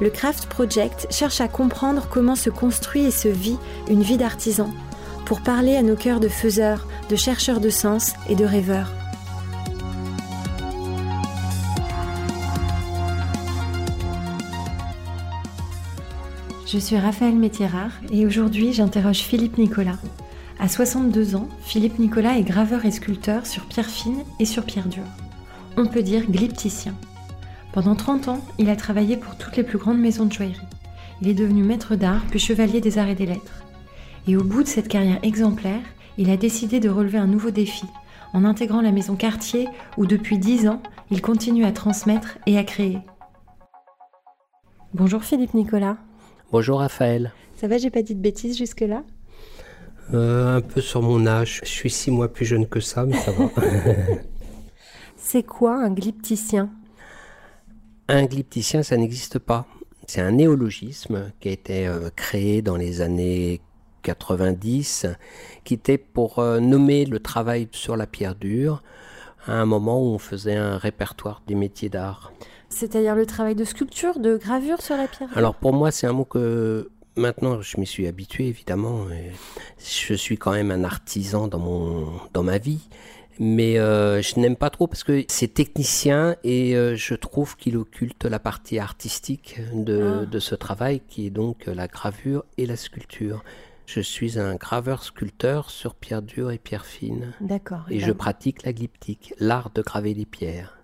le Craft Project cherche à comprendre comment se construit et se vit une vie d'artisan pour parler à nos cœurs de faiseurs, de chercheurs de sens et de rêveurs. Je suis Raphaël Métierard et aujourd'hui j'interroge Philippe Nicolas. À 62 ans, Philippe Nicolas est graveur et sculpteur sur pierre fine et sur pierre dure. On peut dire glypticien. Pendant 30 ans, il a travaillé pour toutes les plus grandes maisons de joaillerie. Il est devenu maître d'art puis chevalier des arts et des lettres. Et au bout de cette carrière exemplaire, il a décidé de relever un nouveau défi en intégrant la maison Cartier où depuis 10 ans, il continue à transmettre et à créer. Bonjour Philippe Nicolas. Bonjour Raphaël. Ça va, j'ai pas dit de bêtises jusque-là? Euh, Un peu sur mon âge. Je suis six mois plus jeune que ça, mais ça va. C'est quoi un glypticien Un glypticien, ça n'existe pas. C'est un néologisme qui a été euh, créé dans les années 90, qui était pour euh, nommer le travail sur la pierre dure à un moment où on faisait un répertoire des métiers d'art. C'est-à-dire le travail de sculpture, de gravure sur la pierre Alors pour moi, c'est un mot que maintenant je m'y suis habitué évidemment. Je suis quand même un artisan dans, mon, dans ma vie. Mais euh, je n'aime pas trop parce que c'est technicien et euh, je trouve qu'il occulte la partie artistique de, ah. de, ce travail qui est donc la gravure et la sculpture. Je suis un graveur-sculpteur sur pierre dure et pierre fine. D'accord. Et je pratique la glyptique, l'art de graver les pierres.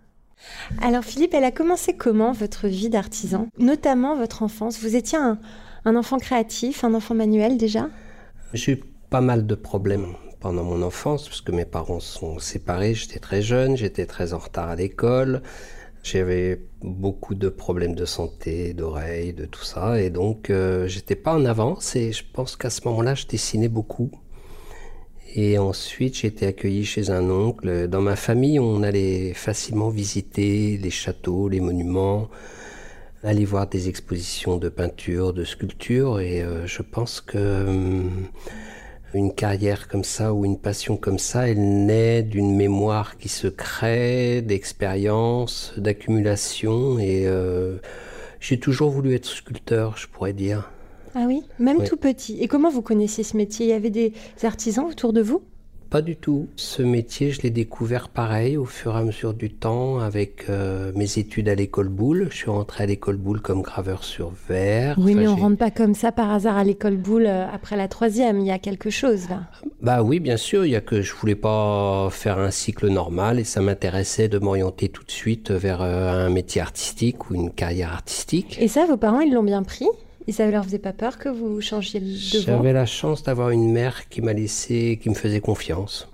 Alors Philippe, elle a commencé comment votre vie d'artisan? Notamment votre enfance. Vous étiez un, enfant créatif, un enfant manuel déjà? J'ai eu pas mal de problèmes pendant mon enfance, parce que mes parents sont séparés, j'étais très jeune, j'étais très en retard à l'école. J'avais beaucoup de problèmes de santé, d'oreilles, de tout ça, et donc euh, j'étais pas en avance. Et je pense qu'à ce moment-là, je dessinais beaucoup. Et ensuite, j'ai été accueilli chez un oncle. Dans ma famille, on allait facilement visiter les châteaux, les monuments, aller voir des expositions de peinture, de sculpture. Et euh, je pense que hum, une carrière comme ça ou une passion comme ça, elle naît d'une mémoire qui se crée, d'expérience, d'accumulation. Et euh, j'ai toujours voulu être sculpteur, je pourrais dire. Ah oui, même tout petit. Et comment vous connaissiez ce métier? Il y avait des artisans autour de vous? Pas du tout. Ce métier, je l'ai découvert pareil au fur et à mesure du temps avec euh, mes études à l'école Boulle. Je suis rentré à l'école Boulle comme graveur sur verre. Oui, mais on rentre pas comme ça par hasard à l'école Boulle euh, après la troisième. Il y a quelque chose là. Bah oui, bien sûr. Il y a que je voulais pas faire un cycle normal et ça m'intéressait de m'orienter tout de suite vers euh, un métier artistique ou une carrière artistique. Et ça, vos parents, ils l'ont bien pris? Et ça leur faisait pas peur que vous changiez de voie J'avais la chance d'avoir une mère qui m'a laissé, qui me faisait confiance.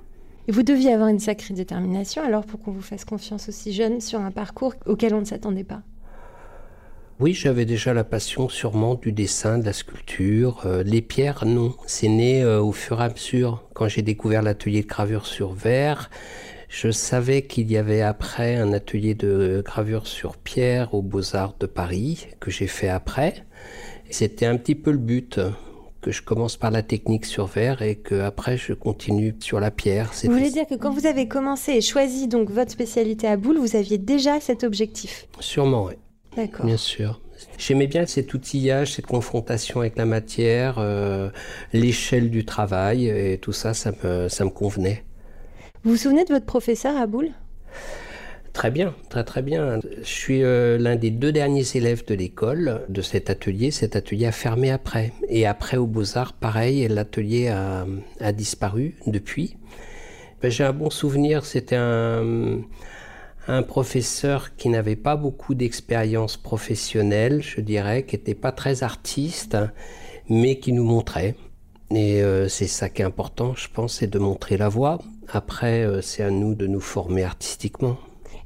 Et vous deviez avoir une sacrée détermination alors pour qu'on vous fasse confiance aussi jeune sur un parcours auquel on ne s'attendait pas. Oui, j'avais déjà la passion sûrement du dessin, de la sculpture. Euh, les pierres, non. C'est né euh, au fur et à mesure. Quand j'ai découvert l'atelier de gravure sur verre, je savais qu'il y avait après un atelier de gravure sur pierre aux Beaux-Arts de Paris, que j'ai fait après. C'était un petit peu le but que je commence par la technique sur verre et que après je continue sur la pierre. Vous voulez dire que quand vous avez commencé et choisi donc votre spécialité à boule, vous aviez déjà cet objectif? Sûrement, oui. D'accord. Bien sûr. J'aimais bien cet outillage, cette confrontation avec la matière, euh, l'échelle du travail et tout ça, ça me, ça me convenait. Vous vous souvenez de votre professeur à boule Très bien, très très bien. Je suis euh, l'un des deux derniers élèves de l'école, de cet atelier. Cet atelier a fermé après. Et après, aux Beaux-Arts, pareil, l'atelier a, disparu depuis. Ben, j'ai un bon souvenir, c'était un, un professeur qui n'avait pas beaucoup d'expérience professionnelle, je dirais, qui n'était pas très artiste, mais qui nous montrait. Et euh, c'est ça qui est important, je pense, c'est de montrer la voie. Après, euh, c'est à nous de nous former artistiquement.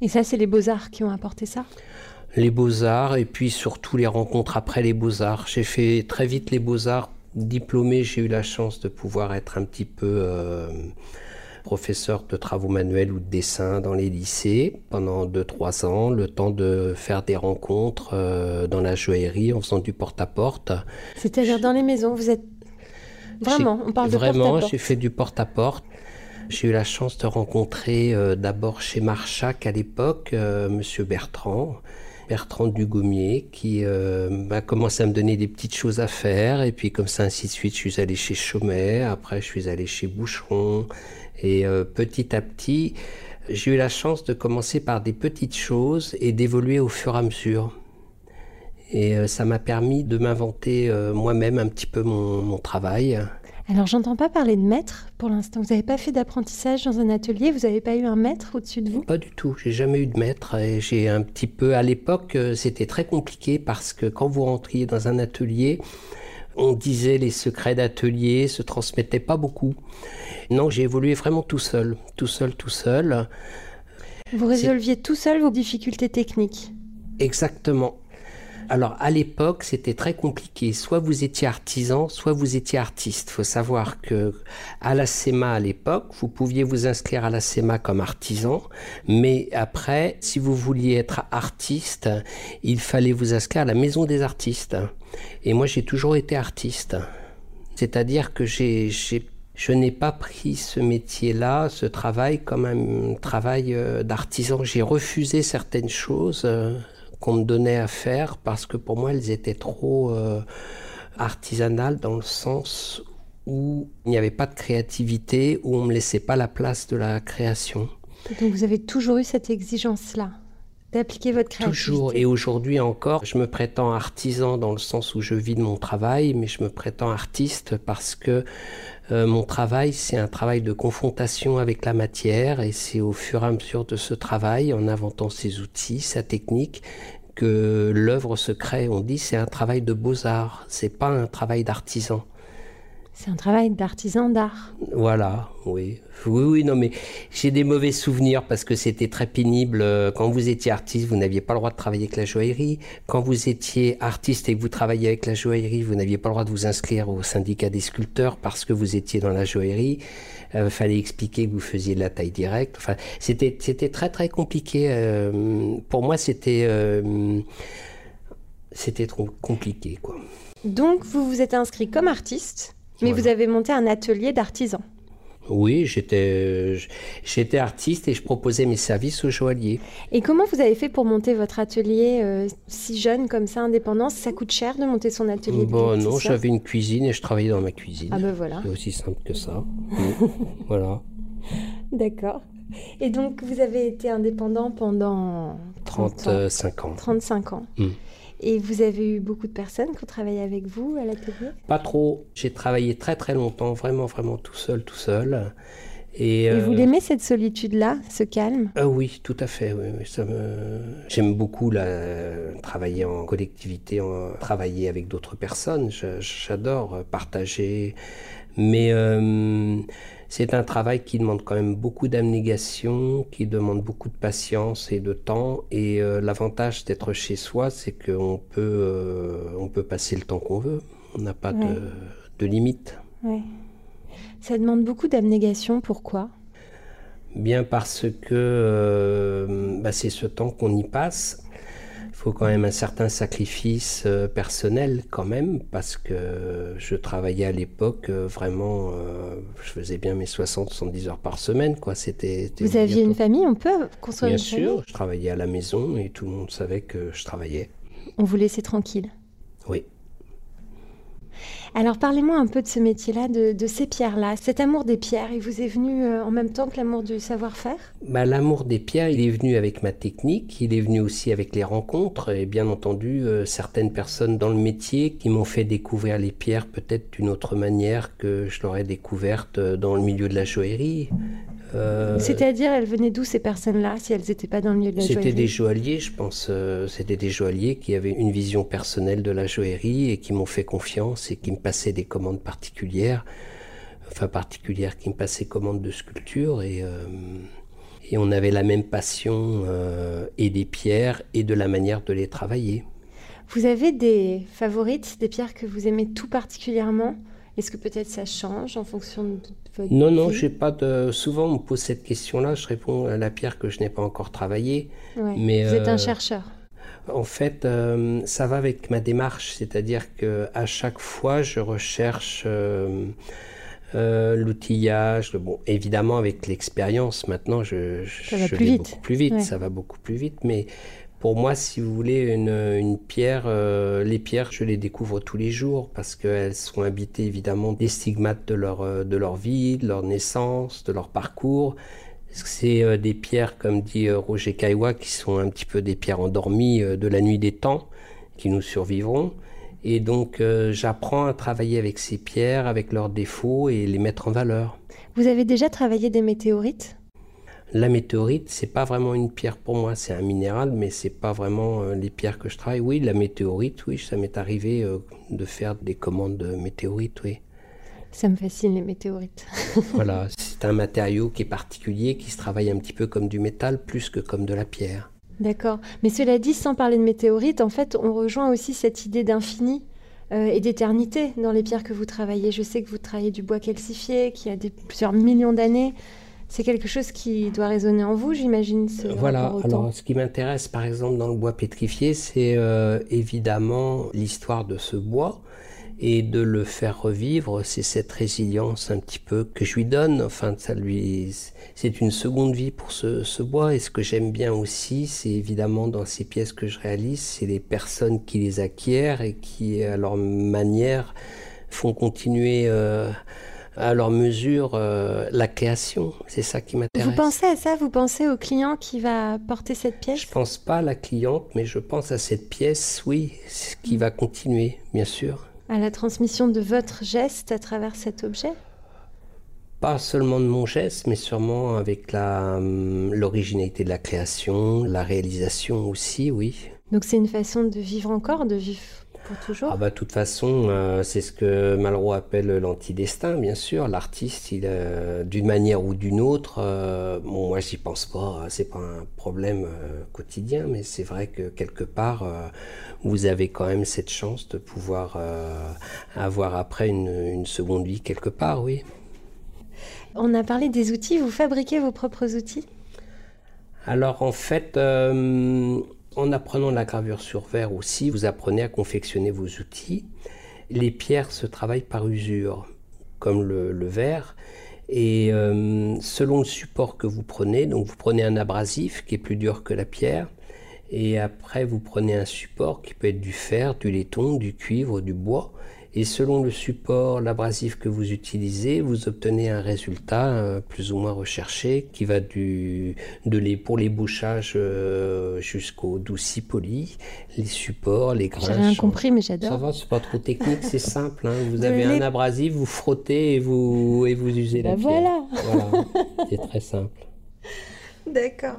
Et ça, c'est les beaux-arts qui ont apporté ça? Les beaux-arts, et puis surtout les rencontres après les beaux-arts. J'ai fait très vite les beaux-arts Diplômé, j'ai eu la chance de pouvoir être un petit peu euh, professeur de travaux manuels ou de dessin dans les lycées pendant 2-3 ans, le temps de faire des rencontres euh, dans la joaillerie en faisant du porte-à-porte. C'est-à-dire dans les maisons, vous êtes... Vraiment, on parle de Vraiment, j'ai fait du porte-à-porte. J'ai eu la chance de rencontrer euh, d'abord chez Marchac à l'époque, Monsieur Bertrand, Bertrand Dugommier qui euh, a commencé à me donner des petites choses à faire et puis comme ça ainsi de suite je suis allé chez Chaumet, après je suis allé chez Boucheron et euh, petit à petit j'ai eu la chance de commencer par des petites choses et d'évoluer au fur et à mesure. Et euh, ça m'a permis de m'inventer moi-même un petit peu mon travail. Alors, j'entends pas parler de maître pour l'instant. Vous n'avez pas fait d'apprentissage dans un atelier? Vous n'avez pas eu un maître au-dessus de vous? Pas du tout. J'ai jamais eu de maître. Et j'ai un petit peu. À l'époque, euh, c'était très compliqué parce que quand vous rentriez dans un atelier, on disait les secrets d'atelier, se transmettaient pas beaucoup. Non, j'ai évolué vraiment tout seul, tout seul, tout seul. Vous résolviez tout seul vos difficultés techniques? Exactement. Alors à l'époque, c'était très compliqué. Soit vous étiez artisan, soit vous étiez artiste. Il faut savoir que à la SEMA à l'époque, vous pouviez vous inscrire à la SEMA comme artisan, mais après, si vous vouliez être artiste, il fallait vous inscrire à la maison des artistes. Et moi, j'ai toujours été artiste. C'est-à-dire que j'ai je n'ai pas pris ce métier-là, ce travail, comme un travail euh, d'artisan. J'ai refusé certaines choses euh, qu'on me donnait à faire parce que pour moi elles étaient trop euh, artisanales dans le sens où il n'y avait pas de créativité, où on ne me laissait pas la place de la création. Donc vous avez toujours eu cette exigence-là d'appliquer votre créativité? Toujours, et aujourd'hui encore, je me prétends artisan dans le sens où je vis de mon travail, mais je me prétends artiste parce que euh, mon travail, c'est un travail de confrontation avec la matière, et c'est au fur et à mesure de ce travail, en inventant ses outils, sa technique, que l'œuvre se crée. On dit c'est un travail de beaux-arts, c'est pas un travail d'artisan. C'est un travail d'artisan d'art. Voilà, oui. Oui, oui, non, mais j'ai des mauvais souvenirs parce que c'était très pénible. Quand vous étiez artiste, vous n'aviez pas le droit de travailler avec la joaillerie. Quand vous étiez artiste et que vous travailliez avec la joaillerie, vous n'aviez pas le droit de vous inscrire au syndicat des sculpteurs parce que vous étiez dans la joaillerie. Il euh, fallait expliquer que vous faisiez de la taille directe. Enfin, c'était, c'était très, très compliqué. Euh, pour moi, c'était, euh, c'était trop compliqué, quoi. Donc, vous vous êtes inscrit comme artiste mais vous avez monté un atelier d'artisan. Oui, j'étais, j'étais artiste et je proposais mes services aux joailliers. Et comment vous avez fait pour monter votre atelier euh, si jeune comme ça, indépendant Ça coûte cher de monter son atelier Bon, non, j'avais une cuisine et je travaillais dans ma cuisine. Ah ben voilà. C'est aussi simple que ça. voilà. D'accord. Et donc, vous avez été indépendant pendant 35 ans? 35 ans. Hmm. Et vous avez eu beaucoup de personnes qui ont travaillé avec vous à l'atelier? Pas trop. J'ai travaillé très très longtemps, vraiment vraiment tout seul, tout seul. Et, vous euh, l'aimez cette solitude-là, ce calme? Euh, Oui, tout à fait. Oui, ça me... J'aime beaucoup la... travailler en collectivité, en... travailler avec d'autres personnes. J'adore partager. Mais euh, c'est un travail qui demande quand même beaucoup d'abnégation, qui demande beaucoup de patience et de temps. Et euh, l'avantage d'être chez soi, c'est qu'on peut, euh, on peut passer le temps qu'on veut. On n'a pas de, de, limite. Ça demande beaucoup d'abnégation. Pourquoi? Bien parce que euh, bah, c'est ce temps qu'on y passe faut quand même un certain sacrifice euh, personnel quand même, parce que je travaillais à l'époque euh, vraiment, euh, je faisais bien mes 60-70 heures par semaine. Quoi. C'était, Vous aviez une famille, on peut construire bien une famille Bien sûr, je travaillais à la maison et tout le monde savait que je travaillais. On vous laissait tranquille Oui. Alors parlez-moi un peu de ce métier-là, de, ces pierres-là. Cet amour des pierres, il vous est venu euh, en même temps que l'amour du savoir-faire? Bah, L'amour des pierres, il est venu avec ma technique, il est venu aussi avec les rencontres et bien entendu euh, certaines personnes dans le métier qui m'ont fait découvrir les pierres peut-être d'une autre manière que je l'aurais découverte euh, dans le milieu de la joaillerie. Euh, C'est-à-dire, elles venaient d'où ces personnes-là, si elles n'étaient pas dans le milieu de la joaillerie C'était des joailliers, je pense. Euh, c'était des joailliers qui avaient une vision personnelle de la joaillerie et qui m'ont fait confiance et qui me passaient des commandes particulières. Enfin, particulières, qui me passaient commandes de sculpture. Et, euh, et on avait la même passion et des pierres et de la manière de les travailler. Vous avez des favorites, des pierres que vous aimez tout particulièrement? Est-ce que peut-être ça change en fonction de votre Non, non, j'ai pas de. Souvent, on me pose cette question-là. Je réponds à la pierre que je n'ai pas encore travaillée. Mais vous êtes un chercheur. En fait, ça va avec ma démarche, c'est-à-dire que à chaque fois, je recherche euh, l'outillage. Bon, évidemment, avec l'expérience, maintenant, je, ça va plus vite. beaucoup plus vite. Ça va beaucoup plus vite. Mais pour moi, si vous voulez, une, pierre, euh, les pierres, je les découvre tous les jours parce qu'elles sont habitées évidemment des stigmates de leur, euh, de leur vie, de leur naissance, de leur parcours. C'est des pierres, comme dit Roger Caillois, qui sont un petit peu des pierres endormies de la nuit des temps, qui nous survivront. Et donc, euh, j'apprends à travailler avec ces pierres, avec leurs défauts et les mettre en valeur. Vous avez déjà travaillé des météorites? La météorite, c'est pas vraiment une pierre pour moi, c'est un minéral, mais c'est pas vraiment euh, les pierres que je travaille. Oui, la météorite, oui, ça m'est arrivé euh, de faire des commandes de météorites, oui. Ça me fascine les météorites. voilà, c'est un matériau qui est particulier, qui se travaille un petit peu comme du métal, plus que comme de la pierre. D'accord. Mais cela dit, sans parler de météorites, en fait, on rejoint aussi cette idée d'infini euh, et d'éternité dans les pierres que vous travaillez. Je sais que vous travaillez du bois calcifié qui a des, plusieurs millions d'années. C'est quelque chose qui doit résonner en vous, j'imagine. Voilà. Alors, ce qui m'intéresse, par exemple, dans le bois pétrifié, c'est euh, évidemment l'histoire de ce bois et de le faire revivre, c'est cette résilience un petit peu que je lui donne. Enfin, ça lui, c'est une seconde vie pour ce, bois. Et ce que j'aime bien aussi, c'est évidemment dans ces pièces que je réalise, c'est les personnes qui les acquièrent et qui, à leur manière, font continuer. Euh, à leur mesure euh, la création. C'est ça qui m'intéresse. Vous pensez à ça? Vous pensez au client qui va porter cette pièce? Je pense pas à la cliente, mais je pense à cette pièce, oui, qui va continuer, bien sûr à la transmission de votre geste à travers cet objet? Pas seulement de mon geste, mais sûrement avec hum, l'originalité de la création, la réalisation aussi, oui. Donc c'est une façon de vivre encore, de vivre pour toujours Ah bah de toute façon, euh, c'est ce que Malraux appelle l'antidestin, bien sûr. L'artiste, il euh, d'une manière ou d'une autre, euh, bon moi j'y pense pas, c'est pas un problème quotidien, mais c'est vrai que quelque part, vous avez quand même cette chance de pouvoir avoir après une, une seconde vie quelque part, oui. On a parlé des outils, vous fabriquez vos propres outils? Alors en fait, en apprenant la gravure sur verre aussi, vous apprenez à confectionner vos outils. Les pierres se travaillent par usure, comme le, verre. Et euh, selon le support que vous prenez, donc vous prenez un abrasif qui est plus dur que la pierre, et après vous prenez un support qui peut être du fer, du laiton, du cuivre, du bois, et selon le support, l'abrasif que vous utilisez, vous obtenez un résultat euh, plus ou moins recherché qui va du, de les, pour les bouchages euh, jusqu'au douci poli, les supports, les grains. J'ai rien compris, mais j'adore. Ça va, c'est pas trop technique, c'est simple. Hein. Vous avez un abrasif, vous frottez et vous, et vous usez la bah Voilà. voilà. C'est très simple. D'accord.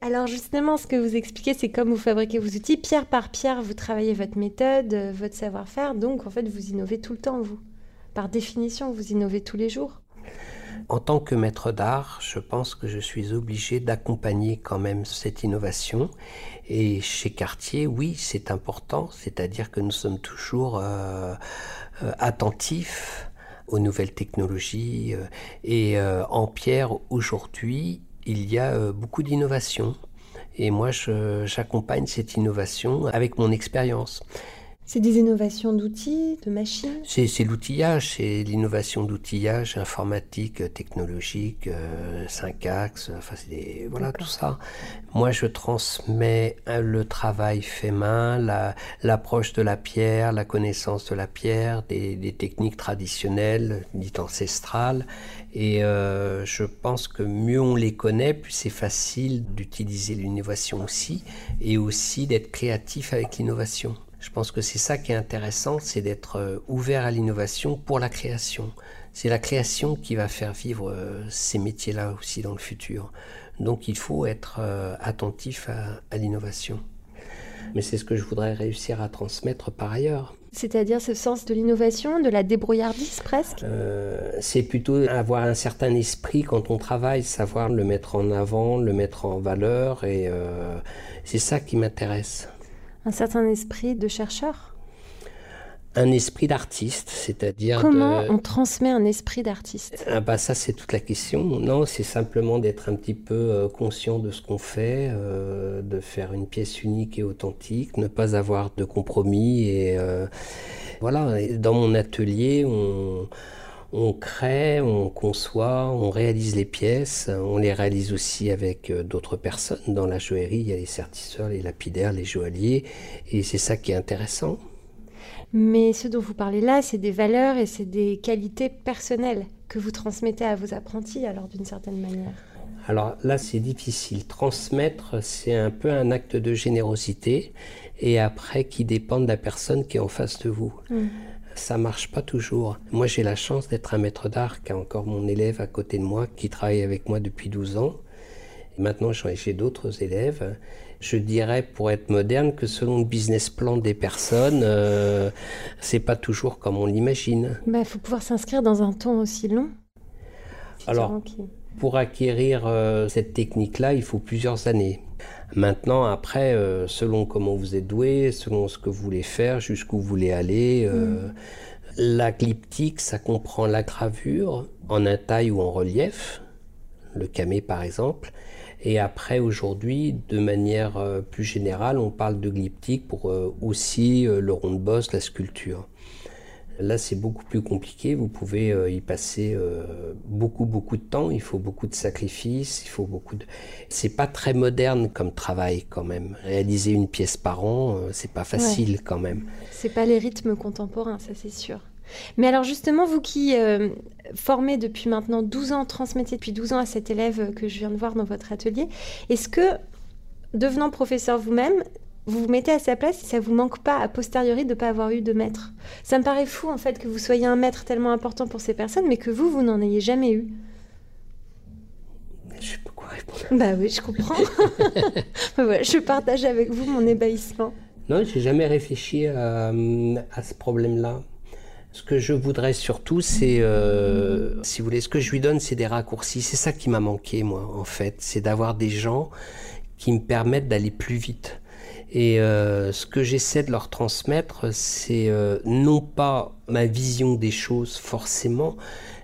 Alors justement, ce que vous expliquez, c'est comme vous fabriquez vos outils, pierre par pierre, vous travaillez votre méthode, euh, votre savoir-faire, donc en fait, vous innovez tout le temps, vous. Par définition, vous innovez tous les jours. En tant que maître d'art, je pense que je suis obligé d'accompagner quand même cette innovation. Et chez Cartier, oui, c'est important, c'est-à-dire que nous sommes toujours euh, euh, attentifs aux nouvelles technologies. et en pierre, aujourd'hui, il y a euh, beaucoup d'innovation. Et moi, j'accompagne cette innovation avec mon expérience. C'est des innovations d'outils, de machines? C'est l'outillage, c'est l'innovation d'outillage informatique, technologique, 5 euh, axes, enfin voilà tout ça. Moi je transmets euh, le travail fait main, l'approche de la pierre, la connaissance de la pierre, des, techniques traditionnelles, dites ancestrales, et euh, je pense que mieux on les connaît, plus c'est facile d'utiliser l'innovation aussi, et aussi d'être créatif avec l'innovation. Je pense que c'est ça qui est intéressant, c'est d'être euh, ouvert à l'innovation pour la création. C'est la création qui va faire vivre euh, ces métiers-là aussi dans le futur. Donc il faut être euh, attentif à, l'innovation. Mais c'est ce que je voudrais réussir à transmettre par ailleurs. C'est-à-dire ce sens de l'innovation, de la débrouillardise presque? C'est plutôt avoir un certain esprit quand on travaille, savoir le mettre en avant, le mettre en valeur, et c'est ça qui m'intéresse. Un certain esprit de chercheur un esprit d'artiste, c'est-à-dire comment on transmet un esprit d'artiste? Ah bah ça c'est toute la question. Non, c'est simplement d'être un petit peu euh, conscient de ce qu'on fait, euh, de faire une pièce unique et authentique, ne pas avoir de compromis et euh, voilà. Dans mon atelier, on on crée, on conçoit, on réalise les pièces, on les réalise aussi avec d'autres personnes. Dans la joaillerie, il y a les sertisseurs, les lapidaires, les joailliers, et c'est ça qui est intéressant. Mais ce dont vous parlez là, c'est des valeurs et c'est des qualités personnelles que vous transmettez à vos apprentis, alors d'une certaine manière. Alors là, c'est difficile. Transmettre, c'est un peu un acte de générosité et après qui dépend de la personne qui est en face de vous. Mm. Ça marche pas toujours. Moi, j'ai la chance d'être un maître d'art qui a encore mon élève à côté de moi qui travaille avec moi depuis 12 ans. Et maintenant, j'ai d'autres élèves je dirais, pour être moderne, que selon le business plan des personnes, euh, c'est pas toujours comme on l'imagine. Il bah, faut pouvoir s'inscrire dans un temps aussi long. Alors, pour acquérir euh, cette technique-là, il faut plusieurs années. Maintenant, après, euh, selon comment vous êtes doué, selon ce que vous voulez faire, jusqu'où vous voulez aller, mm. la glyptique, ça comprend la gravure en un taille ou en relief, le camé par exemple, et après, aujourd'hui, de manière euh, plus générale, on parle de glyptique pour euh, aussi euh, le rond de bosse, la sculpture. Là, c'est beaucoup plus compliqué. Vous pouvez y passer beaucoup, beaucoup de temps. Il faut beaucoup de sacrifices. Il faut beaucoup de. C'est pas très moderne comme travail quand même. Réaliser une pièce par an, c'est pas facile quand même. C'est pas les rythmes contemporains, ça c'est sûr. Mais alors justement, vous qui euh, formez depuis maintenant 12 ans, transmettez depuis 12 ans à cet élève que je viens de voir dans votre atelier, est-ce que, devenant professeur vous-même, vous vous mettez à sa place et ça vous manque pas a posteriori de ne pas avoir eu de maître Ça me paraît fou en fait que vous soyez un maître tellement important pour ces personnes, mais que vous, vous n'en ayez jamais eu. Je sais pas quoi répondre. Bah oui, je comprends. je partage avec vous mon ébahissement. Non, j'ai jamais réfléchi à ce problème-là. Ce que je voudrais surtout, c'est, euh, si vous voulez, ce que je lui donne, c'est des raccourcis. C'est ça qui m'a manqué, moi, en fait. C'est d'avoir des gens qui me permettent d'aller plus vite. Et euh, ce que j'essaie de leur transmettre, c'est euh, non pas ma vision des choses forcément,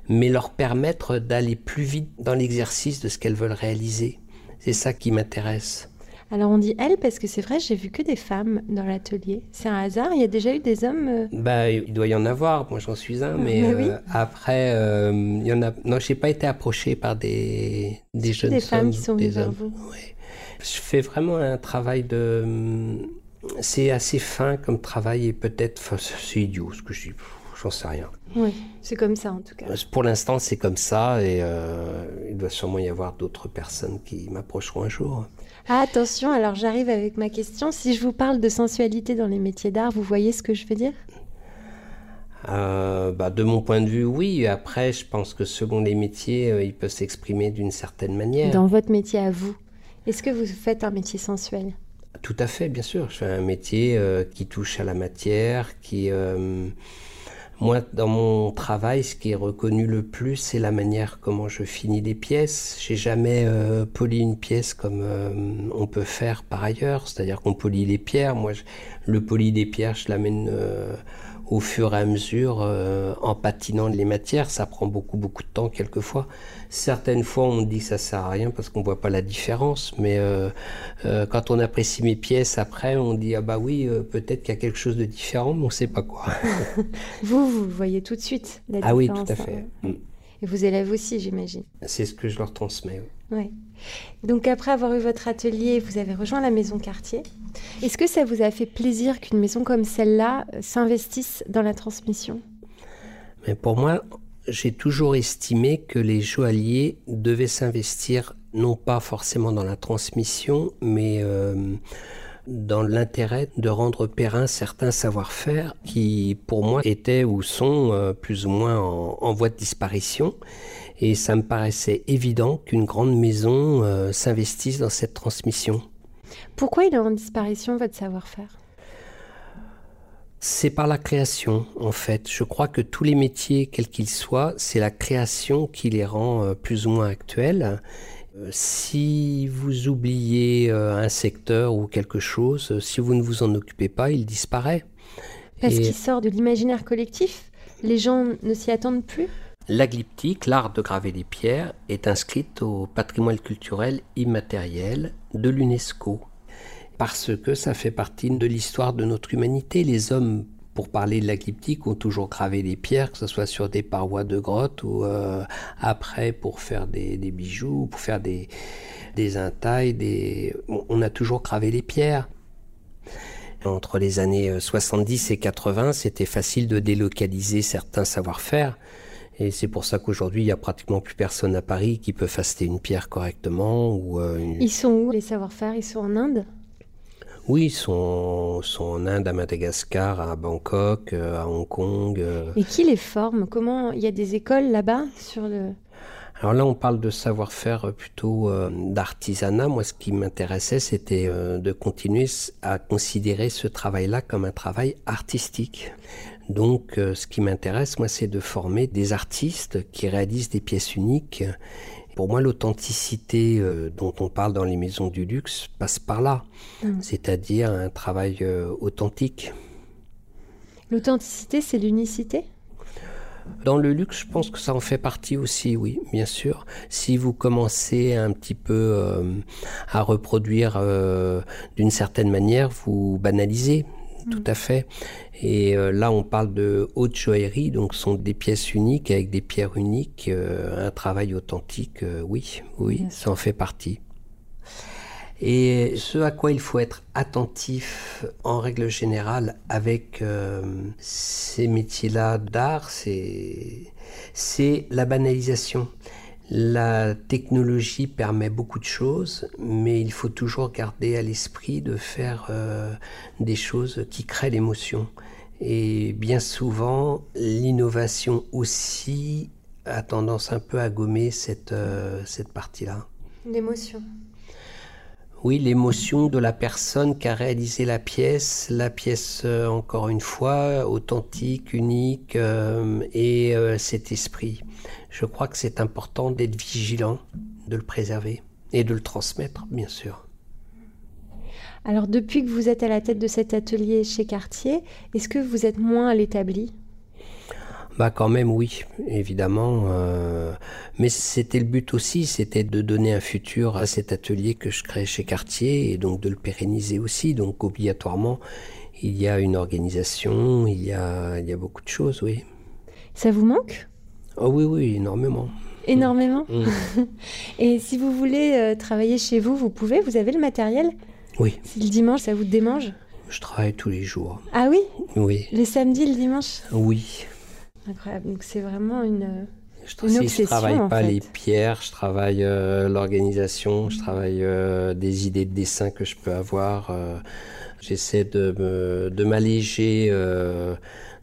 mais leur permettre d'aller plus vite dans l'exercice de ce qu'elles veulent réaliser. C'est ça qui m'intéresse. Alors on dit elle parce que c'est vrai, j'ai vu que des femmes dans l'atelier. C'est un hasard Il y a déjà eu des hommes euh Bah, il doit y en avoir. Moi, j'en suis un, mais, euh, après, euh, il y en a. Non, j'ai pas été approché par des des jeunes des femmes qui sont venues vers vous. Je fais vraiment un travail de. C'est assez fin comme travail et peut-être, c'est idiot ce que je dis. J'en sais rien. Oui, c'est comme ça en tout cas. Pour l'instant, c'est comme ça et il doit sûrement y avoir d'autres personnes qui m'approcheront un jour. Ah, attention, alors j'arrive avec ma question. Si je vous parle de sensualité dans les métiers d'art, vous voyez ce que je veux dire? Euh, bah, de mon point de vue, oui. Après, je pense que selon les métiers, euh, ils peuvent s'exprimer d'une certaine manière. Dans votre métier à vous, est-ce que vous faites un métier sensuel? Tout à fait, bien sûr. Je fais un métier euh, qui touche à la matière, qui moi, dans mon travail, ce qui est reconnu le plus, c'est la manière comment je finis les pièces. J'ai jamais euh, poli une pièce comme euh, on peut faire par ailleurs, c'est-à-dire qu'on polit les pierres. Moi, le poli des pierres, je l'amène euh, au fur et à mesure euh, en patinant les matières. Ça prend beaucoup, beaucoup de temps quelquefois. Certaines fois, on dit que ça sert à rien parce qu'on voit pas la différence. Mais euh, euh, quand on apprécie mes pièces après, on dit ah bah oui, peut-être qu'il y a quelque chose de différent, mais on sait pas quoi. vous, vous voyez tout de suite la différence. Ah oui, tout à fait. Hein. Mm. Et vos élèves aussi, j'imagine. C'est ce que je leur transmets. Oui. Donc après avoir eu votre atelier, vous avez rejoint la maison quartier. Est-ce que ça vous a fait plaisir qu'une maison comme celle-là euh, s'investisse dans la transmission? Mais Pour moi, j'ai toujours estimé que les joailliers devaient s'investir non pas forcément dans la transmission, mais euh, dans l'intérêt de rendre périn certains savoir-faire qui, pour moi, étaient ou sont euh, plus ou moins en, voie de disparition. Et ça me paraissait évident qu'une grande maison euh, s'investisse dans cette transmission. Pourquoi il est en disparition, votre savoir-faire? C'est par la création, en fait. Je crois que tous les métiers, quels qu'ils soient, c'est la création qui les rend euh, plus ou moins actuels. Si vous oubliez un secteur ou quelque chose, si vous ne vous en occupez pas, il disparaît. Parce qu'il sort de l'imaginaire collectif Les gens ne s'y attendent plus? La glyptique, l'art de graver les pierres, est inscrite au patrimoine culturel immatériel de l'UNESCO. Parce que ça fait partie de l'histoire de notre humanité. Les hommes, pour parler de la glyptique, ont toujours gravé les pierres, que ce soit sur des parois de grottes ou euh, après pour faire des, bijoux, pour faire des, des intailles. Des... On a toujours gravé les pierres. Entre les années 70 et 80, c'était facile de délocaliser certains savoir-faire. Et c'est pour ça qu'aujourd'hui, il n'y a pratiquement plus personne à Paris qui peut faster une pierre correctement. Euh, Ils sont où les savoir-faire? Ils sont en Inde? Oui, ils sont, sont, en Inde, à Madagascar, à Bangkok, euh, à Hong Kong. Euh. Et qui les forme? Comment Il y a des écoles là-bas sur le... Alors là, on parle de savoir-faire plutôt d'artisanat. Moi, ce qui m'intéressait, c'était de continuer à considérer ce travail-là comme un travail artistique. Donc, euh, ce qui m'intéresse, moi, c'est de former des artistes qui réalisent des pièces uniques. Pour moi, l'authenticité euh, dont on parle dans les maisons du luxe passe par là, mm. c'est-à-dire un travail euh, authentique. L'authenticité, c'est l'unicité? Dans le luxe, je pense que ça en fait partie aussi, oui, bien sûr. Si vous commencez un petit peu à reproduire d'une certaine manière, vous banalisez, tout mm. à fait. Et euh, là, on parle de haute joaillerie, donc ce sont des pièces uniques avec des pierres uniques, euh, un travail authentique, euh, oui, oui, ça en fait partie. Et ce à quoi il faut être attentif en règle générale avec ces métiers-là d'art, c'est la banalisation. La technologie permet beaucoup de choses, mais il faut toujours garder à l'esprit de faire euh, des choses qui créent l'émotion. Et bien souvent, l'innovation aussi a tendance un peu à gommer cette, euh, cette partie-là. L'émotion. Oui, l'émotion de la personne qui a réalisé la pièce, la pièce, euh, encore une fois, authentique, unique, et cet esprit je crois que c'est important d'être vigilant, de le préserver et de le transmettre, bien sûr. Alors, depuis que vous êtes à la tête de cet atelier chez Cartier, est-ce que vous êtes moins à l'établi? Bah quand même oui, évidemment. Euh, mais c'était le but aussi, c'était de donner un futur à cet atelier que je crée chez Cartier et donc de le pérenniser aussi. Donc obligatoirement, il y a une organisation, il y a, il y a beaucoup de choses, oui. Ça vous manque? Oh oui, oui, énormément. Énormément mm. Et si vous voulez euh, travailler chez vous, vous pouvez Vous avez le matériel? Oui. Si le dimanche, ça vous démange? Je travaille tous les jours. Ah oui? Oui. Les samedis, le dimanche? Oui. Incroyable. Donc c'est vraiment une... Je, une obsession, je travaille pas les pierres, je travaille euh, l'organisation, je travaille euh, des idées de dessin que je peux avoir. J'essaie de, de m'alléger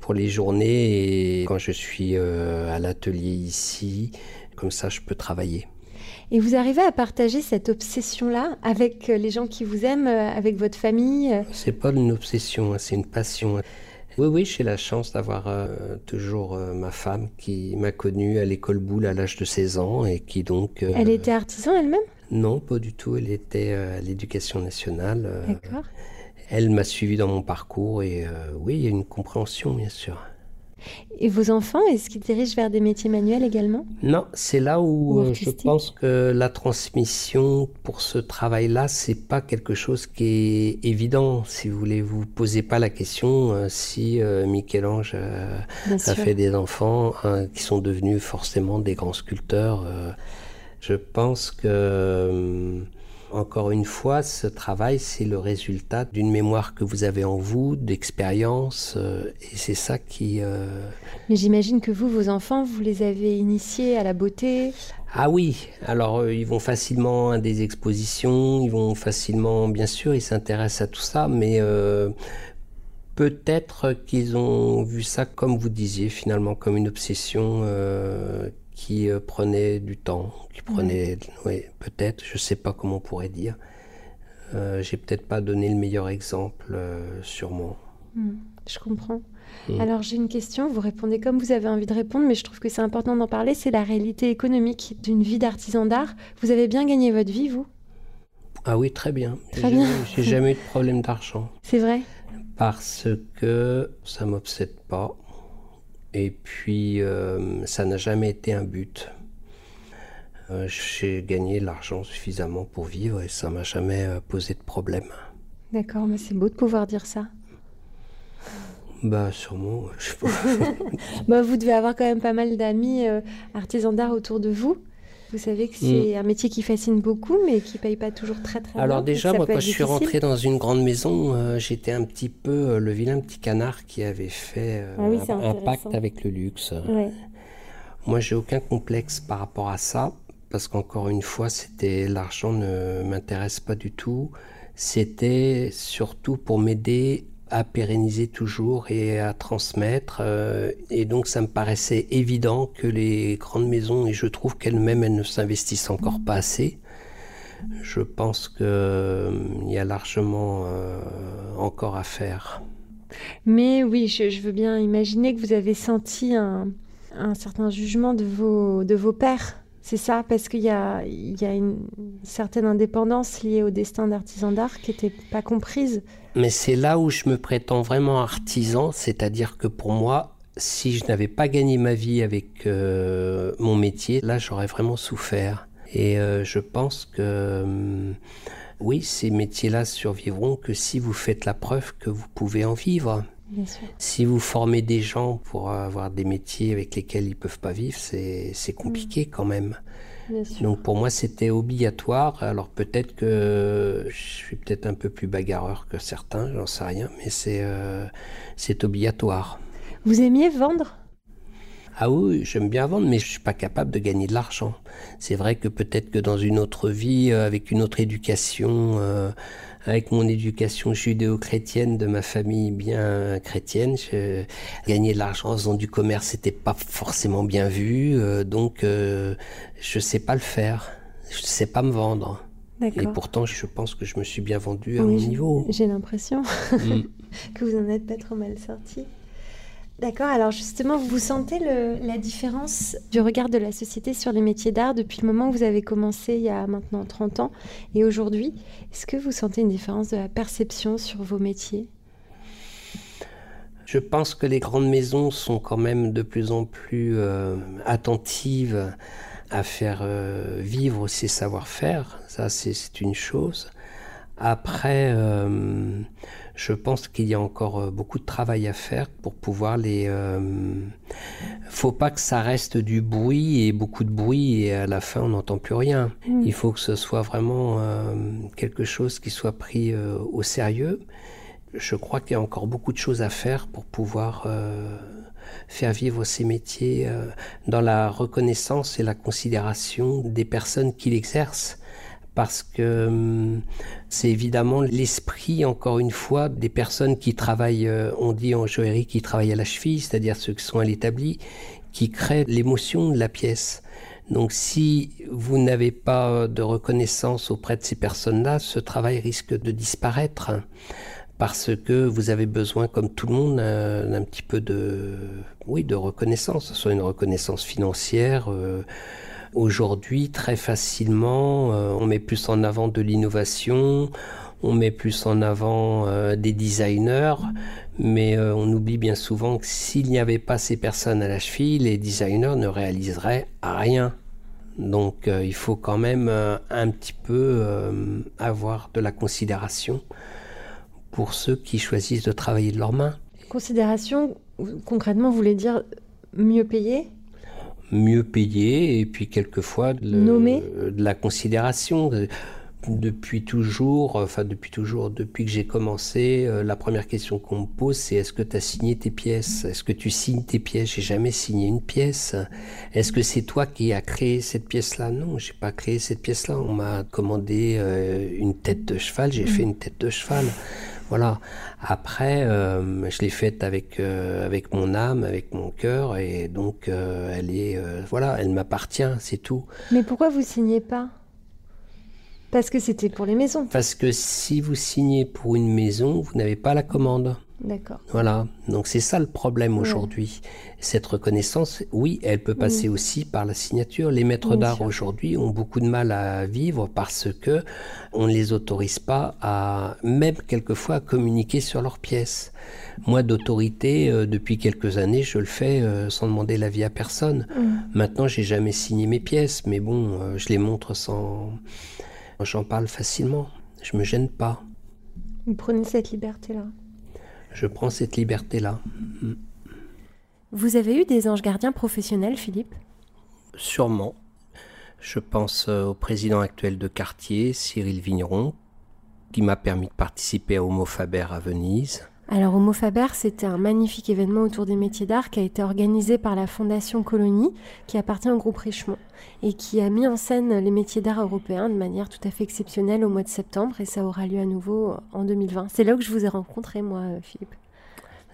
pour les journées et quand je suis euh, à l'atelier ici, comme ça je peux travailler. Et vous arrivez à partager cette obsession-là avec euh, les gens qui vous aiment, euh, avec votre famille C'est pas une obsession, hein, c'est une passion. Oui, oui, j'ai la chance d'avoir toujours ma femme qui m'a connue à l'école Boulle à l'âge de 16 ans et qui donc... elle était artisan elle-même? Non, pas du tout. Elle était à l'éducation nationale. D'accord elle m'a suivi dans mon parcours et euh, oui, il y a une compréhension, bien sûr. Et vos enfants, est-ce qu'ils dirigent vers des métiers manuels également? Non, c'est là où euh, je pense que la transmission pour ce travail-là, c'est pas quelque chose qui est évident. Si vous voulez, vous posez pas la question euh, si Michel-Ange a fait des enfants hein, qui sont devenus forcément des grands sculpteurs. je pense que encore une fois, ce travail, c'est le résultat d'une mémoire que vous avez en vous, d'expérience, euh, et c'est ça qui... Euh, Mais j'imagine que vous, vos enfants, vous les avez initiés à la beauté. Ah oui, alors euh, ils vont facilement à des expositions, ils vont facilement, bien sûr, ils s'intéressent à tout ça, mais peut-être qu'ils ont vu ça, comme vous disiez, finalement, comme une obsession qui euh, prenait du temps, qui prenait, oui, peut-être, je ne sais pas comment on pourrait dire. Euh, J'ai peut-être pas donné le meilleur exemple, euh, sûrement. Hmm, je comprends. Mm. Alors j'ai une question, vous répondez comme vous avez envie de répondre, mais je trouve que c'est important d'en parler, c'est la réalité économique d'une vie d'artisan d'art. Vous avez bien gagné votre vie, vous? Ah oui, très bien. Très bien. J'ai jamais eu de problème d'argent. C'est vrai? Parce que ça m'obsède pas. Et puis, euh, ça n'a jamais été un but. Euh, j'ai gagné l'argent suffisamment pour vivre et ça m'a jamais euh, posé de problème. D'accord, mais c'est beau de pouvoir dire ça. Bah sûrement, je sais pas. bah, vous devez avoir quand même pas mal d'amis artisans d'art autour de vous. Vous savez que c'est mm. un métier qui fascine beaucoup, mais qui paye pas toujours très très bien. Alors déjà, moi, quand je suis rentré dans une grande maison, j'étais un petit peu le vilain petit canard qui avait fait ah un, pacte avec le luxe. Moi, j'ai aucun complexe par rapport à ça parce qu'encore une fois, c'était l'argent ne m'intéresse pas du tout. C'était surtout pour m'aider à pérenniser toujours et à transmettre. Euh, et donc, ça me paraissait évident que les grandes maisons, et je trouve qu'elles-mêmes, elles ne s'investissent encore pas assez. Je pense qu'il euh, y a largement euh, encore à faire. Mais oui, je, veux bien imaginer que vous avez senti un, certain jugement de vos, de vos pères c'est ça, parce qu'il y y a une certaine indépendance liée au destin d'artisan d'art qui n'était pas comprise. Mais c'est là où je me prétends vraiment artisan, c'est-à-dire que pour moi, si je n'avais pas gagné ma vie avec euh, mon métier, là j'aurais vraiment souffert. Et euh, je pense que hum, oui, ces métiers-là survivront que si vous faites la preuve que vous pouvez en vivre. Si vous formez des gens pour avoir des métiers avec lesquels ils ne peuvent pas vivre, c'est compliqué quand même. Donc pour moi, c'était obligatoire. Alors peut-être que je suis peut-être un peu plus bagarreur que certains, j'en sais rien, mais c'est euh, c'est obligatoire. Vous aimiez vendre? Ah oui, j'aime bien vendre, mais je suis pas capable de gagner de l'argent. C'est vrai que peut-être que dans une autre vie, euh, avec une autre éducation, euh, avec mon éducation judéo-chrétienne de ma famille bien chrétienne, je, gagner de l'argent en faisant du commerce, c'était pas forcément bien vu, euh, donc euh, je sais pas le faire, je sais pas me vendre. Et pourtant, je pense que je me suis bien vendu à mon niveau. J'ai l'impression mm. que vous en êtes pas trop mal sorti. D'accord, alors justement, vous sentez la différence du regard de la société sur les métiers d'art depuis le moment où vous avez commencé il y a maintenant 30 ans et aujourd'hui? Est-ce que vous sentez une différence de la perception sur vos métiers? Je pense que les grandes maisons sont quand même de plus en plus euh, attentives à faire euh, vivre ces savoir-faire, ça c'est une chose. Après, euh, je pense qu'il y a encore euh, beaucoup de travail à faire pour pouvoir les. Euh, faut pas que ça reste du bruit et beaucoup de bruit et à la fin on n'entend plus rien. Mm. Il faut que ce soit vraiment euh, quelque chose qui soit pris au sérieux. Je crois qu'il y a encore beaucoup de choses à faire pour pouvoir faire vivre ces métiers dans la reconnaissance et la considération des personnes qui l'exercent parce que hum, c'est évidemment l'esprit, encore une fois, des personnes qui travaillent, euh, on dit en joaillerie, qui travaillent à la cheville, c'est-à-dire ceux qui sont à l'établi, qui créent l'émotion de la pièce. Donc si vous n'avez pas de reconnaissance auprès de ces personnes-là, ce travail risque de disparaître parce que vous avez besoin, comme tout le monde, d'un petit peu de, oui, de reconnaissance, soit une reconnaissance financière. Euh, Aujourd'hui, très facilement, euh, on met plus en avant de l'innovation, on met plus en avant euh, des designers, mais euh, on oublie bien souvent que s'il n'y avait pas ces personnes à la cheville, les designers ne réaliseraient rien. Donc il faut quand même un petit peu avoir de la considération pour ceux qui choisissent de travailler de leurs mains. Considération, concrètement, vous voulez dire mieux payé mieux payé et puis quelquefois de, la considération. Depuis toujours, enfin depuis toujours, depuis que j'ai commencé, euh, la première question qu'on me pose, c'est est-ce que tu as signé tes pièces? Est-ce que tu signes tes pièces? J'ai jamais signé une pièce. Est-ce que c'est toi qui as créé cette pièce-là? Non, j'ai pas créé cette pièce-là. On m'a commandé euh, une tête de cheval, j'ai fait une tête de cheval. Voilà. Après, euh, je l'ai faite avec euh, avec mon âme, avec mon cœur, et donc euh, elle est, voilà, elle m'appartient, c'est tout. Mais pourquoi vous signez pas? Parce que c'était pour les maisons. Parce que si vous signez pour une maison, vous n'avez pas la commande. D'accord. Voilà, donc c'est ça le problème aujourd'hui. Cette reconnaissance, oui, elle peut passer aussi par la signature. Les maîtres d'art aujourd'hui ont beaucoup de mal à vivre parce que on ne les autorise pas à, même quelquefois, à communiquer sur leurs pièces. Moi, d'autorité, euh, depuis quelques années, je le fais euh, sans demander l'avis à personne. Maintenant, Maintenant, j'ai jamais signé mes pièces, mais bon, euh, je les montre sans. J'en parle facilement. Je me gêne pas. Vous prenez cette liberté-là? Je prends cette liberté-là. Vous avez eu des anges gardiens professionnels, Philippe? Sûrement. Je pense euh, au président actuel de quartier, Cyril Vigneron, qui m'a permis de participer à Homo Faber à Venise. Alors Homo Faber, c'était un magnifique événement autour des métiers d'art qui a été organisé par la Fondation Colonie, qui appartient au groupe Richemont, et qui a mis en scène les métiers d'art européens de manière tout à fait exceptionnelle au mois de septembre, et ça aura lieu à nouveau en 2020. C'est là que je vous ai rencontré, moi, Philippe.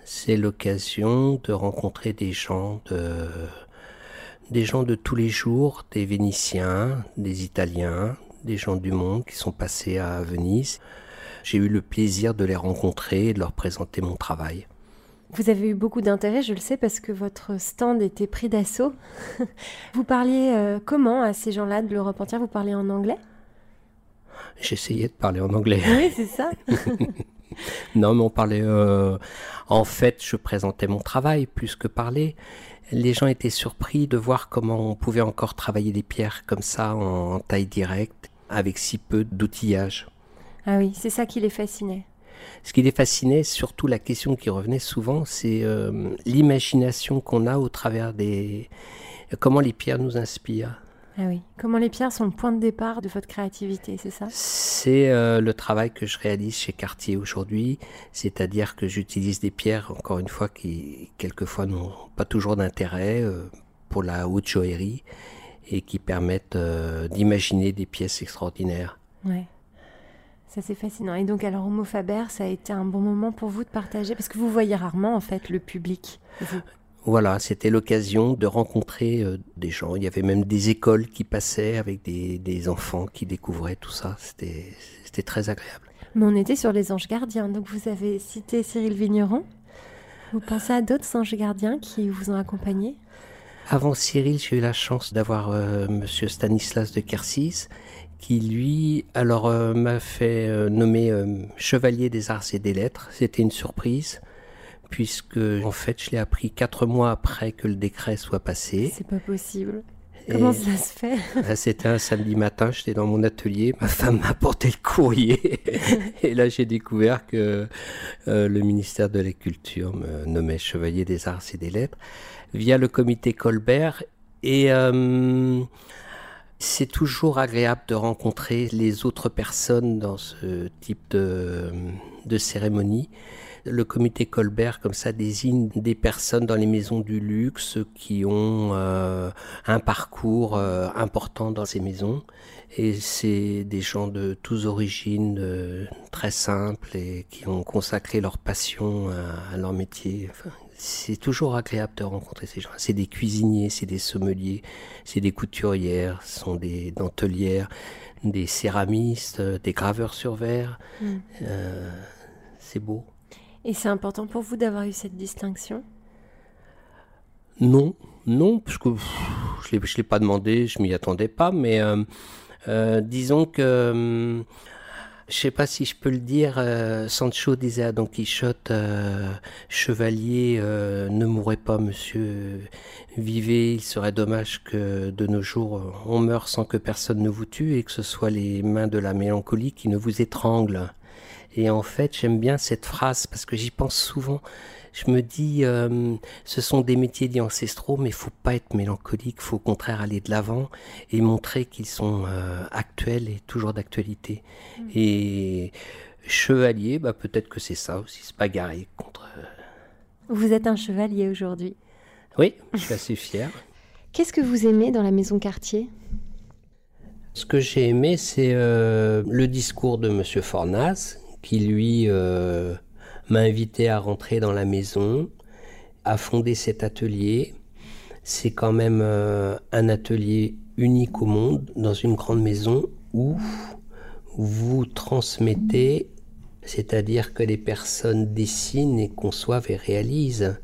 C'est l'occasion de rencontrer des gens de des gens de tous les jours, des Vénitiens, des Italiens, des gens du monde qui sont passés à Venise. J'ai eu le plaisir de les rencontrer et de leur présenter mon travail. Vous avez eu beaucoup d'intérêt, je le sais, parce que votre stand était pris d'assaut. vous parliez euh, comment à ces gens-là de l'Europe entière? Vous parliez en anglais? J'essayais de parler en anglais. Oui, c'est ça. non, mais on parlait. Euh, en fait, je présentais mon travail plus que parler. Les gens étaient surpris de voir comment on pouvait encore travailler des pierres comme ça en taille directe, avec si peu d'outillage. Ah oui, c'est ça qui les fascinait. Ce qui les fascinait, surtout la question qui revenait souvent, c'est euh, l'imagination qu'on a au travers des... Comment les pierres nous inspirent. Ah oui, comment les pierres sont le point de départ de votre créativité, c'est ça? C'est euh, le travail que je réalise chez Cartier aujourd'hui, c'est-à-dire que j'utilise des pierres, encore une fois, qui quelquefois n'ont pas toujours d'intérêt euh, pour la haute joaillerie et qui permettent d'imaginer des pièces extraordinaires. Ouais. Ça, c'est fascinant. Et donc, alors, Homo Faber, ça a été un bon moment pour vous de partager, parce que vous voyez rarement, en fait, le public. Voilà, c'était l'occasion de rencontrer euh, des gens. Il y avait même des écoles qui passaient avec des, des enfants qui découvraient tout ça. C'était très agréable. Mais on était sur les anges gardiens. Donc, vous avez cité Cyril Vigneron. Vous pensez à d'autres anges gardiens qui vous ont accompagné? Avant Cyril, j'ai eu la chance d'avoir euh, Monsieur Stanislas de Kersis qui lui alors euh, m'a fait euh, nommer euh, chevalier des arts et des lettres. C'était une surprise puisque en fait je l'ai appris quatre mois après que le décret soit passé. C'est pas possible. Comment ça se fait? Ah, C'était un samedi matin, j'étais dans mon atelier, ma femme m'a apporté le courrier et là j'ai découvert que le ministère de la Culture me nommait chevalier des arts et des lettres via le comité Colbert et c'est toujours agréable de rencontrer les autres personnes dans ce type de, cérémonie. Le comité Colbert, comme ça, désigne des personnes dans les maisons du luxe qui ont euh, un parcours euh, important dans ces maisons. Et c'est des gens de tous origines, très simples et qui ont consacré leur passion à, leur métier c'est toujours agréable de rencontrer ces gens. C'est des cuisiniers, c'est des sommeliers, c'est des couturières, ce sont des dentelières, des céramistes, euh, des graveurs sur verre. Mm. Euh, c'est beau. Et c'est important pour vous d'avoir eu cette distinction? Non, non, parce que je ne l'ai pas demandé, je m'y attendais pas, mais euh, disons que je sais pas si je peux le dire, euh, Sancho disait à Don Quichotte, euh, chevalier, euh, ne mourrez pas, monsieur, vivez, il serait dommage que de nos jours on meure sans que personne ne vous tue et que ce soit les mains de la mélancolie qui ne vous étranglent. Et en fait, j'aime bien cette phrase parce que j'y pense souvent je me dis, euh, ce sont des métiers dits ancestraux, mais il faut pas être mélancolique, faut au contraire aller de l'avant et montrer qu'ils sont euh, actuels et toujours d'actualité. Mm. Et chevalier, bah, peut-être que c'est ça aussi, se bagarrer contre. Euh, vous êtes un chevalier aujourd'hui. Oui, je suis assez fier. Qu'est-ce que vous aimez dans la maison quartier Ce que j'ai aimé, c'est le discours de M. Fornas, qui lui m'a invité à rentrer dans la maison, à fonder cet atelier. C'est quand même euh, un atelier unique au monde, dans une grande maison où vous transmettez C'est-à-dire que les personnes dessinent et conçoivent et réalisent.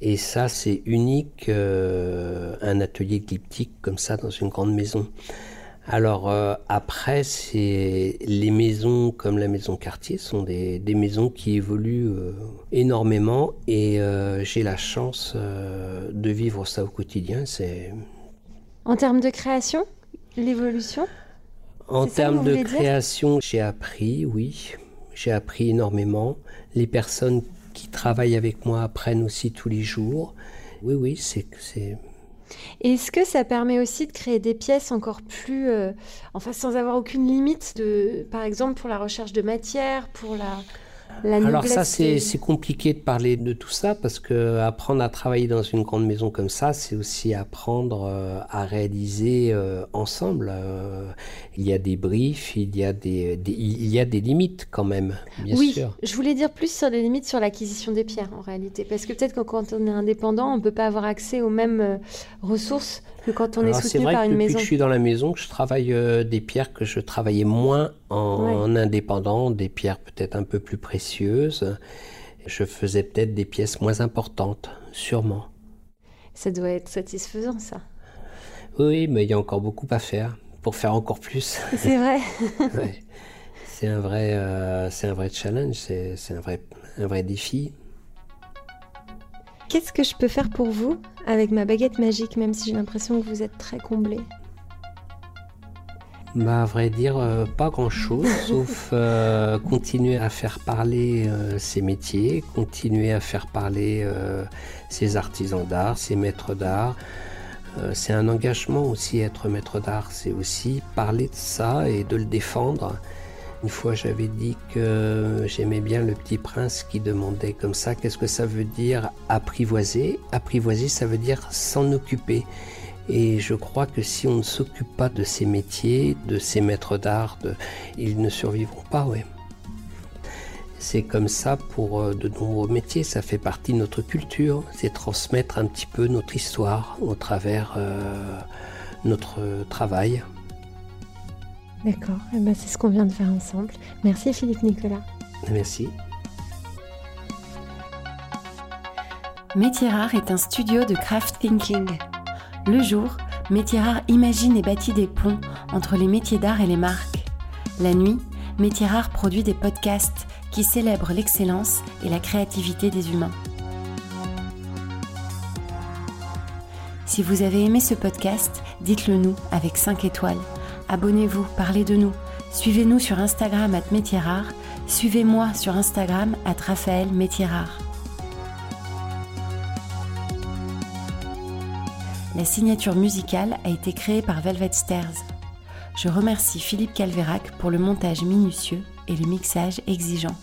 Et ça, c'est unique, euh, un atelier glyptique comme ça dans une grande maison. Alors euh, après, c'est les maisons comme la maison Cartier sont des, maisons qui évoluent euh, énormément et j'ai la chance de vivre ça au quotidien. C'est en termes de création, l'évolution. En termes de création, j'ai appris, oui, j'ai appris énormément. Les personnes qui travaillent avec moi apprennent aussi tous les jours. Oui, oui, c'est. Est-ce que ça permet aussi de créer des pièces encore plus, euh, enfin sans avoir aucune limite, de, par exemple pour la recherche de matière, pour la, alors ça, c'est compliqué de parler de tout ça parce que apprendre à travailler dans une grande maison comme ça, c'est aussi apprendre euh, à réaliser euh, ensemble. Euh, il y a des briefs, il y a des, il y a des limites quand même, bien oui, sûr. je voulais dire plus sur les limites sur l'acquisition des pierres en réalité, parce que peut-être que quand on est indépendant, on peut pas avoir accès aux mêmes ressources que quand on est soutenu par une maison. Depuis que je suis dans la maison, je travaille des pierres que je travaillais moins en indépendant, des pierres peut-être un peu plus précieuses. Je faisais peut-être des pièces moins importantes, sûrement. Ça doit être satisfaisant, ça. Oui, mais il y a encore beaucoup à faire pour faire encore plus. C'est vrai. C'est un vrai, euh, c'est un vrai challenge, c'est un vrai, un vrai défi. Qu'est-ce que je peux faire pour vous avec ma baguette magique, même si j'ai l'impression que vous êtes très comblé bah, à vrai dire, euh, pas grand-chose, sauf euh, continuer à faire parler euh, ces métiers, continuer à faire parler ces artisans d'art, ces maîtres d'art. c'est un engagement aussi être maître d'art, c'est aussi parler de ça et de le défendre. Une fois j'avais dit que j'aimais bien le petit prince qui demandait comme ça qu'est-ce que ça veut dire apprivoiser? Apprivoiser ça veut dire s'en occuper. Et je crois que si on ne s'occupe pas de ces métiers, de ces maîtres d'art, ils ne survivront pas, ouais. C'est comme ça pour euh, de nombreux métiers, ça fait partie de notre culture, c'est transmettre un petit peu notre histoire au travers euh, notre travail. D'accord, eh ben, c'est ce qu'on vient de faire ensemble. Merci Philippe Nicolas. Merci. Métier Rare est un studio de craft thinking. Le jour, Métier Rare imagine et bâtit des ponts entre les métiers d'art et les marques. La nuit, Métier Rare produit des podcasts qui célèbrent l'excellence et la créativité des humains. Si vous avez aimé ce podcast, dites-le nous avec 5 étoiles. Abonnez-vous, parlez de nous. Suivez-nous sur Instagram at Métier Rare. Suivez-moi sur Instagram at Raphaël Métier Rare. La signature musicale a été créée par Velvet Stairs. Je remercie Philippe Calvérac pour le montage minutieux et le mixage exigeant.